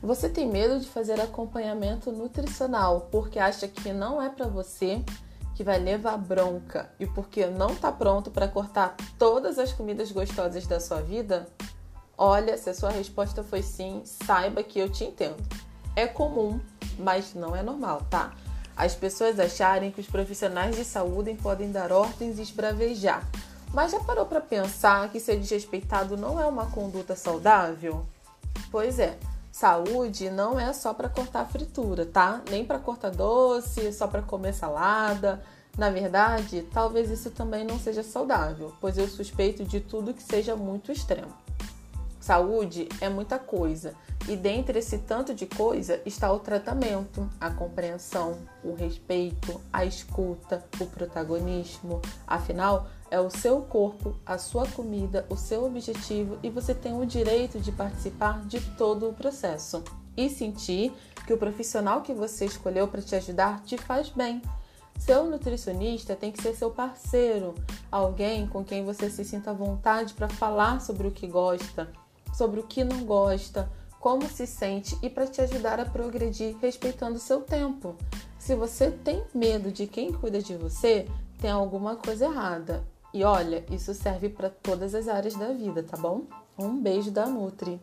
Você tem medo de fazer acompanhamento nutricional porque acha que não é para você, que vai levar bronca e porque não está pronto para cortar todas as comidas gostosas da sua vida? Olha, se a sua resposta foi sim, saiba que eu te entendo. É comum, mas não é normal, tá? As pessoas acharem que os profissionais de saúde podem dar ordens e esbravejar. Mas já parou para pensar que ser desrespeitado não é uma conduta saudável? Pois é, saúde não é só para cortar fritura, tá? Nem para cortar doce, só para comer salada. Na verdade, talvez isso também não seja saudável, pois eu suspeito de tudo que seja muito extremo. Saúde é muita coisa, e dentre esse tanto de coisa está o tratamento, a compreensão, o respeito, a escuta, o protagonismo. Afinal, é o seu corpo, a sua comida, o seu objetivo e você tem o direito de participar de todo o processo e sentir que o profissional que você escolheu para te ajudar te faz bem. Seu nutricionista tem que ser seu parceiro, alguém com quem você se sinta à vontade para falar sobre o que gosta, sobre o que não gosta, como se sente e para te ajudar a progredir respeitando seu tempo. Se você tem medo de quem cuida de você, tem alguma coisa errada. E olha, isso serve para todas as áreas da vida, tá bom? Um beijo da Nutri.